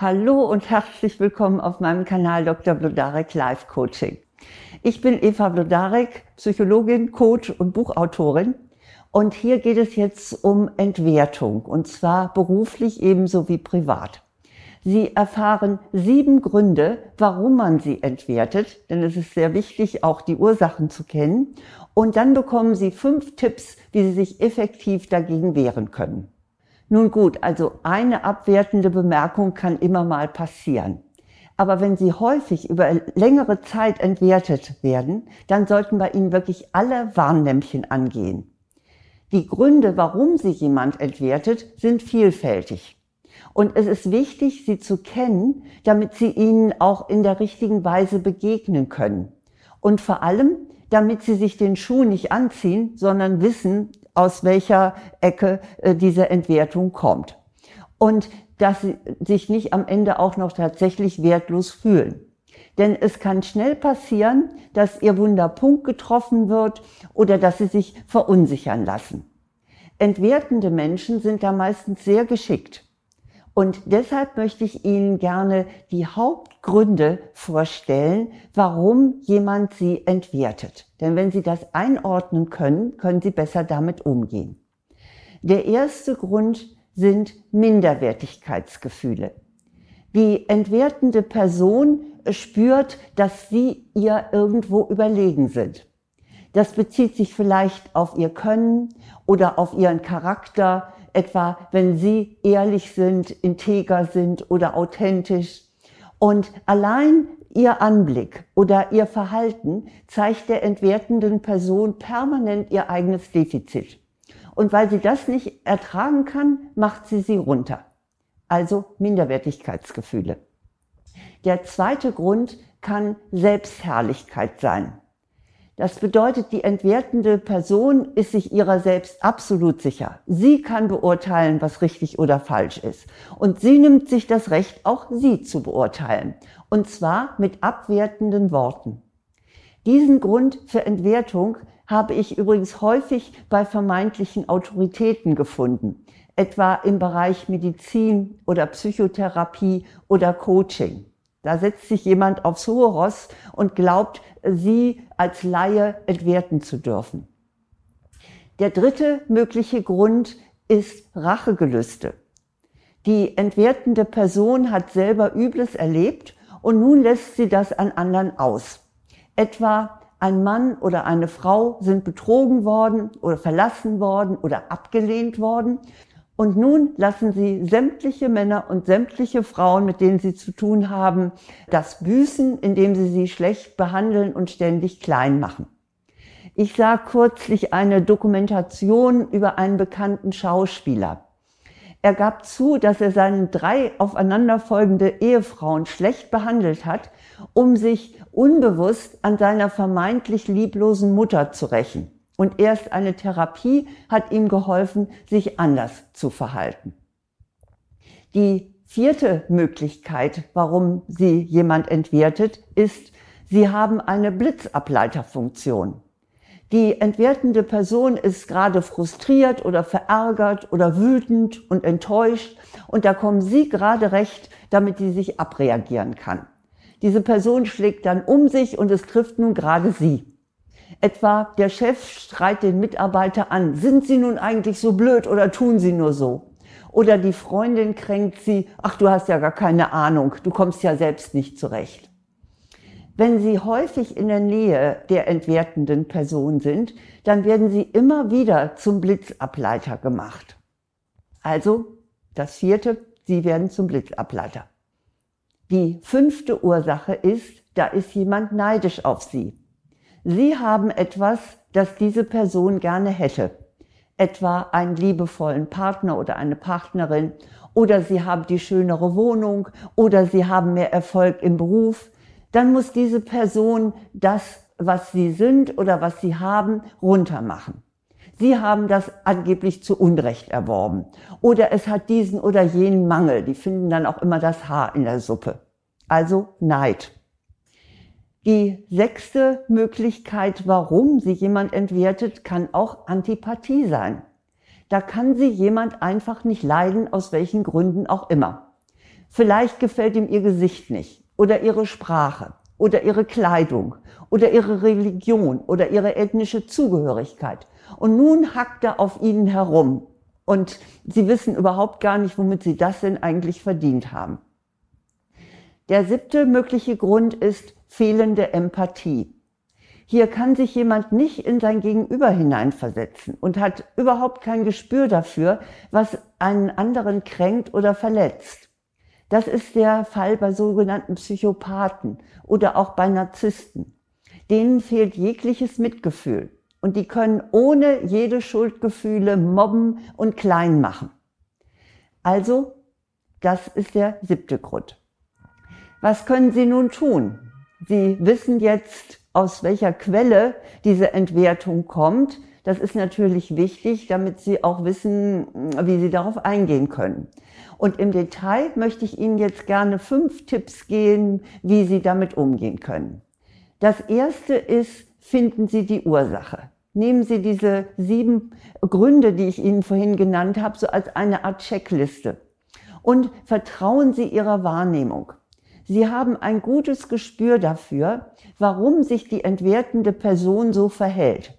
Hallo und herzlich willkommen auf meinem Kanal Dr. Blodarek Life Coaching. Ich bin Eva Blodarek, Psychologin, Coach und Buchautorin. Und hier geht es jetzt um Entwertung, und zwar beruflich ebenso wie privat. Sie erfahren sieben Gründe, warum man sie entwertet, denn es ist sehr wichtig, auch die Ursachen zu kennen. Und dann bekommen Sie fünf Tipps, wie Sie sich effektiv dagegen wehren können. Nun gut, also eine abwertende Bemerkung kann immer mal passieren. Aber wenn sie häufig über längere Zeit entwertet werden, dann sollten bei Ihnen wirklich alle Warnlämpchen angehen. Die Gründe, warum Sie jemand entwertet, sind vielfältig. Und es ist wichtig, sie zu kennen, damit Sie ihnen auch in der richtigen Weise begegnen können. Und vor allem, damit Sie sich den Schuh nicht anziehen, sondern wissen, aus welcher Ecke äh, diese Entwertung kommt. Und dass sie sich nicht am Ende auch noch tatsächlich wertlos fühlen. Denn es kann schnell passieren, dass ihr Wunderpunkt getroffen wird oder dass sie sich verunsichern lassen. Entwertende Menschen sind da meistens sehr geschickt. Und deshalb möchte ich Ihnen gerne die Hauptgründe vorstellen, warum jemand Sie entwertet. Denn wenn Sie das einordnen können, können Sie besser damit umgehen. Der erste Grund sind Minderwertigkeitsgefühle. Die entwertende Person spürt, dass Sie ihr irgendwo überlegen sind. Das bezieht sich vielleicht auf Ihr Können oder auf Ihren Charakter, etwa wenn sie ehrlich sind, integer sind oder authentisch. Und allein ihr Anblick oder ihr Verhalten zeigt der entwertenden Person permanent ihr eigenes Defizit. Und weil sie das nicht ertragen kann, macht sie sie runter. Also Minderwertigkeitsgefühle. Der zweite Grund kann Selbstherrlichkeit sein. Das bedeutet, die entwertende Person ist sich ihrer selbst absolut sicher. Sie kann beurteilen, was richtig oder falsch ist. Und sie nimmt sich das Recht, auch sie zu beurteilen. Und zwar mit abwertenden Worten. Diesen Grund für Entwertung habe ich übrigens häufig bei vermeintlichen Autoritäten gefunden, etwa im Bereich Medizin oder Psychotherapie oder Coaching. Da setzt sich jemand aufs hohe Ross und glaubt, sie als Laie entwerten zu dürfen. Der dritte mögliche Grund ist Rachegelüste. Die entwertende Person hat selber Übles erlebt und nun lässt sie das an anderen aus. Etwa ein Mann oder eine Frau sind betrogen worden oder verlassen worden oder abgelehnt worden und nun lassen sie sämtliche Männer und sämtliche Frauen, mit denen sie zu tun haben, das büßen, indem sie sie schlecht behandeln und ständig klein machen. Ich sah kürzlich eine Dokumentation über einen bekannten Schauspieler. Er gab zu, dass er seine drei aufeinanderfolgende Ehefrauen schlecht behandelt hat, um sich unbewusst an seiner vermeintlich lieblosen Mutter zu rächen. Und erst eine Therapie hat ihm geholfen, sich anders zu verhalten. Die vierte Möglichkeit, warum sie jemand entwertet, ist, sie haben eine Blitzableiterfunktion. Die entwertende Person ist gerade frustriert oder verärgert oder wütend und enttäuscht und da kommen Sie gerade recht, damit sie sich abreagieren kann. Diese Person schlägt dann um sich und es trifft nun gerade Sie. Etwa der Chef schreit den Mitarbeiter an, sind Sie nun eigentlich so blöd oder tun Sie nur so? Oder die Freundin kränkt sie, ach du hast ja gar keine Ahnung, du kommst ja selbst nicht zurecht. Wenn Sie häufig in der Nähe der entwertenden Person sind, dann werden Sie immer wieder zum Blitzableiter gemacht. Also das vierte, Sie werden zum Blitzableiter. Die fünfte Ursache ist, da ist jemand neidisch auf Sie. Sie haben etwas, das diese Person gerne hätte. Etwa einen liebevollen Partner oder eine Partnerin oder Sie haben die schönere Wohnung oder Sie haben mehr Erfolg im Beruf. Dann muss diese Person das, was Sie sind oder was Sie haben, runtermachen. Sie haben das angeblich zu Unrecht erworben. Oder es hat diesen oder jenen Mangel. Die finden dann auch immer das Haar in der Suppe. Also Neid. Die sechste Möglichkeit, warum sie jemand entwertet, kann auch Antipathie sein. Da kann sie jemand einfach nicht leiden, aus welchen Gründen auch immer. Vielleicht gefällt ihm ihr Gesicht nicht oder ihre Sprache oder ihre Kleidung oder ihre Religion oder ihre ethnische Zugehörigkeit. Und nun hackt er auf ihnen herum und sie wissen überhaupt gar nicht, womit sie das denn eigentlich verdient haben. Der siebte mögliche Grund ist fehlende Empathie. Hier kann sich jemand nicht in sein Gegenüber hineinversetzen und hat überhaupt kein Gespür dafür, was einen anderen kränkt oder verletzt. Das ist der Fall bei sogenannten Psychopathen oder auch bei Narzissten. Denen fehlt jegliches Mitgefühl und die können ohne jede Schuldgefühle mobben und klein machen. Also, das ist der siebte Grund. Was können Sie nun tun? Sie wissen jetzt, aus welcher Quelle diese Entwertung kommt. Das ist natürlich wichtig, damit Sie auch wissen, wie Sie darauf eingehen können. Und im Detail möchte ich Ihnen jetzt gerne fünf Tipps geben, wie Sie damit umgehen können. Das erste ist, finden Sie die Ursache. Nehmen Sie diese sieben Gründe, die ich Ihnen vorhin genannt habe, so als eine Art Checkliste. Und vertrauen Sie Ihrer Wahrnehmung. Sie haben ein gutes Gespür dafür, warum sich die entwertende Person so verhält.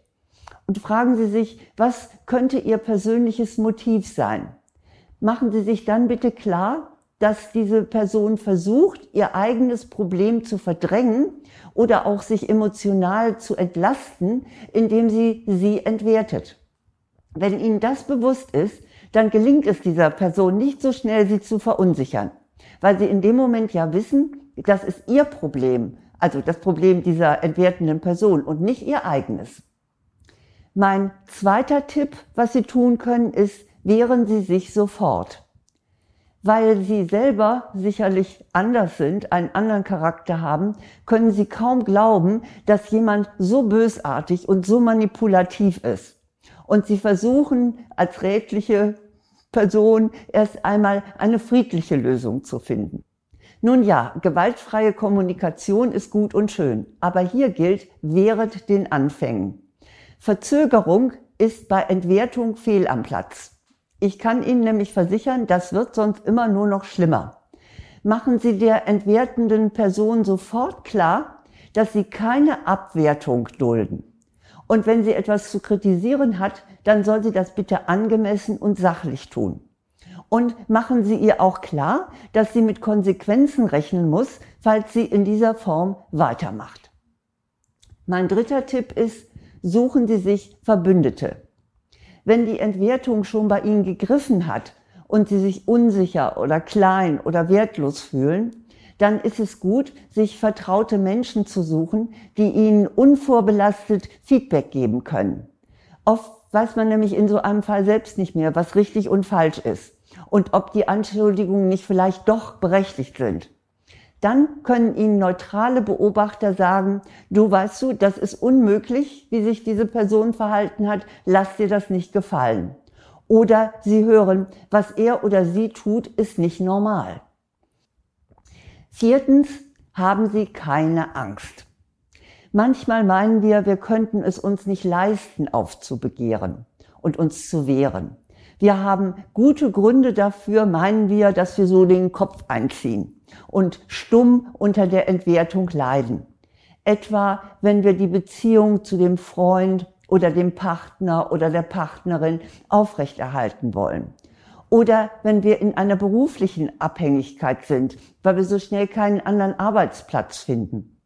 Und fragen Sie sich, was könnte Ihr persönliches Motiv sein? Machen Sie sich dann bitte klar, dass diese Person versucht, ihr eigenes Problem zu verdrängen oder auch sich emotional zu entlasten, indem sie sie entwertet. Wenn Ihnen das bewusst ist, dann gelingt es dieser Person nicht so schnell, sie zu verunsichern weil sie in dem Moment ja wissen, das ist ihr Problem, also das Problem dieser entwertenden Person und nicht ihr eigenes. Mein zweiter Tipp, was Sie tun können, ist, wehren Sie sich sofort. Weil Sie selber sicherlich anders sind, einen anderen Charakter haben, können Sie kaum glauben, dass jemand so bösartig und so manipulativ ist. Und Sie versuchen als rätliche Person erst einmal eine friedliche Lösung zu finden. Nun ja, gewaltfreie Kommunikation ist gut und schön, aber hier gilt, wehret den Anfängen. Verzögerung ist bei Entwertung fehl am Platz. Ich kann Ihnen nämlich versichern, das wird sonst immer nur noch schlimmer. Machen Sie der entwertenden Person sofort klar, dass Sie keine Abwertung dulden. Und wenn sie etwas zu kritisieren hat, dann soll sie das bitte angemessen und sachlich tun. Und machen Sie ihr auch klar, dass sie mit Konsequenzen rechnen muss, falls sie in dieser Form weitermacht. Mein dritter Tipp ist, suchen Sie sich Verbündete. Wenn die Entwertung schon bei Ihnen gegriffen hat und Sie sich unsicher oder klein oder wertlos fühlen, dann ist es gut, sich vertraute Menschen zu suchen, die ihnen unvorbelastet Feedback geben können. Oft weiß man nämlich in so einem Fall selbst nicht mehr, was richtig und falsch ist und ob die Anschuldigungen nicht vielleicht doch berechtigt sind. Dann können Ihnen neutrale Beobachter sagen, du weißt du, das ist unmöglich, wie sich diese Person verhalten hat, lass dir das nicht gefallen. Oder Sie hören, was er oder sie tut, ist nicht normal. Viertens, haben Sie keine Angst. Manchmal meinen wir, wir könnten es uns nicht leisten, aufzubegehren und uns zu wehren. Wir haben gute Gründe dafür, meinen wir, dass wir so den Kopf einziehen und stumm unter der Entwertung leiden. Etwa, wenn wir die Beziehung zu dem Freund oder dem Partner oder der Partnerin aufrechterhalten wollen oder wenn wir in einer beruflichen Abhängigkeit sind, weil wir so schnell keinen anderen Arbeitsplatz finden.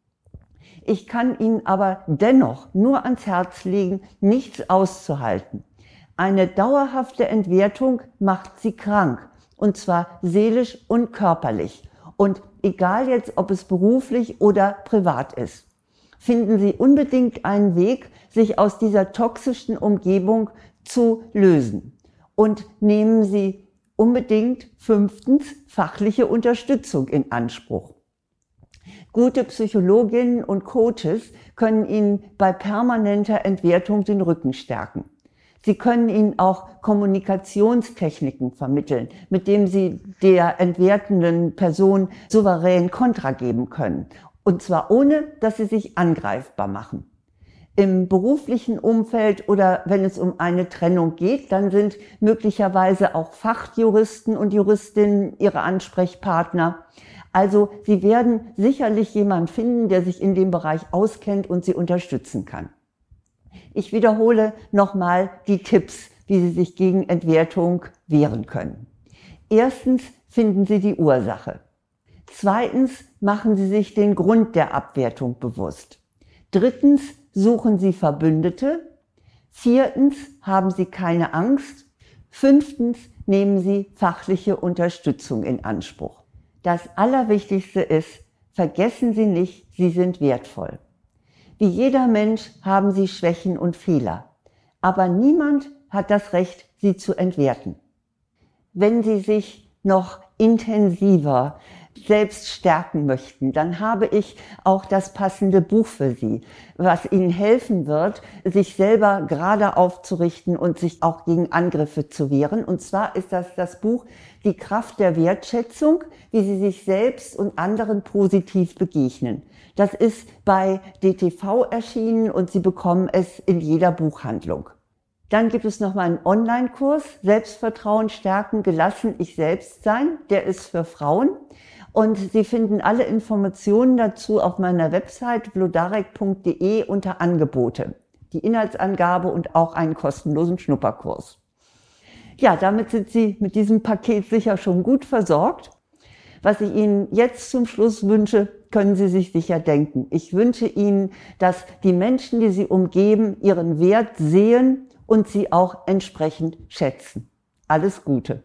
Ich kann Ihnen aber dennoch nur ans Herz legen, nichts auszuhalten. Eine dauerhafte Entwertung macht Sie krank, und zwar seelisch und körperlich. Und egal jetzt, ob es beruflich oder privat ist, finden Sie unbedingt einen Weg, sich aus dieser toxischen Umgebung zu lösen und nehmen Sie unbedingt fünftens fachliche Unterstützung in Anspruch. Gute Psychologinnen und Coaches können Ihnen bei permanenter Entwertung den Rücken stärken. Sie können Ihnen auch Kommunikationstechniken vermitteln, mit denen Sie der entwertenden Person souverän Kontra geben können. Und zwar ohne, dass Sie sich angreifbar machen. Im beruflichen Umfeld oder wenn es um eine Trennung geht, dann sind möglicherweise auch Fachjuristen und Juristinnen Ihre Ansprechpartner. Also Sie werden sicherlich jemand finden, der sich in dem Bereich auskennt und Sie unterstützen kann. Ich wiederhole nochmal die Tipps, wie Sie sich gegen Entwertung wehren können. Erstens finden Sie die Ursache. Zweitens machen Sie sich den Grund der Abwertung bewusst. Drittens suchen Sie Verbündete. Viertens haben Sie keine Angst. Fünftens nehmen Sie fachliche Unterstützung in Anspruch. Das Allerwichtigste ist, vergessen Sie nicht, Sie sind wertvoll. Wie jeder Mensch haben Sie Schwächen und Fehler. Aber niemand hat das Recht, sie zu entwerten. Wenn Sie sich noch intensiver selbst stärken möchten, dann habe ich auch das passende Buch für Sie, was Ihnen helfen wird, sich selber gerade aufzurichten und sich auch gegen Angriffe zu wehren. Und zwar ist das das Buch Die Kraft der Wertschätzung, wie Sie sich selbst und anderen positiv begegnen. Das ist bei DTV erschienen und Sie bekommen es in jeder Buchhandlung. Dann gibt es noch mal einen Online-Kurs, Selbstvertrauen stärken, gelassen ich selbst sein. Der ist für Frauen. Und Sie finden alle Informationen dazu auf meiner Website blodarek.de unter Angebote. Die Inhaltsangabe und auch einen kostenlosen Schnupperkurs. Ja, damit sind Sie mit diesem Paket sicher schon gut versorgt. Was ich Ihnen jetzt zum Schluss wünsche, können Sie sich sicher denken. Ich wünsche Ihnen, dass die Menschen, die Sie umgeben, ihren Wert sehen und Sie auch entsprechend schätzen. Alles Gute.